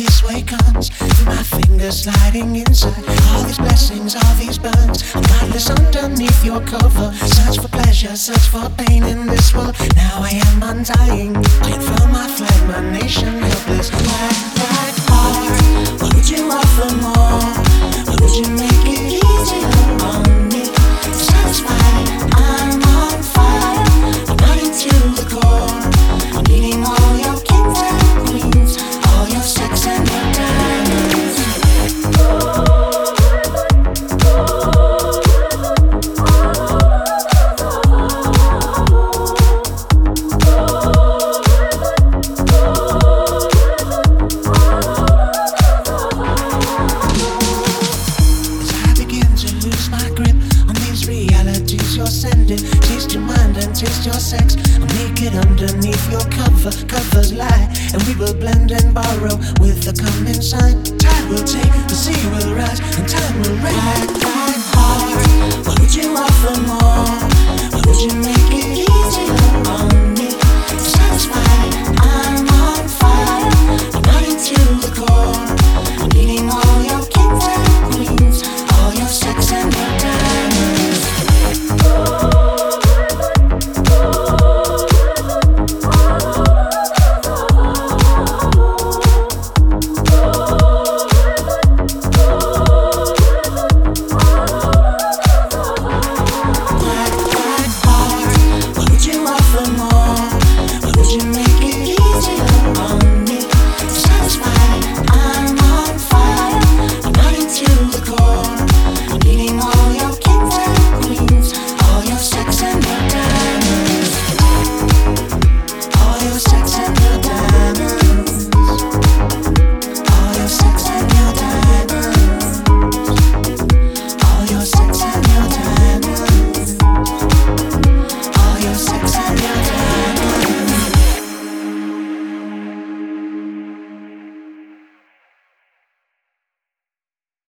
this way comes through my fingers sliding inside. All these blessings, all these burns. I'm godless underneath your cover. Search for pleasure, search for pain in this world. Now I am undying. I feel my flag, my nation helpless. You're sending, taste your mind and taste your sex. I'm naked underneath your cover, covers lie, and we will blend and borrow with the coming sign. Tide will take, the sea will rise, and time will rain.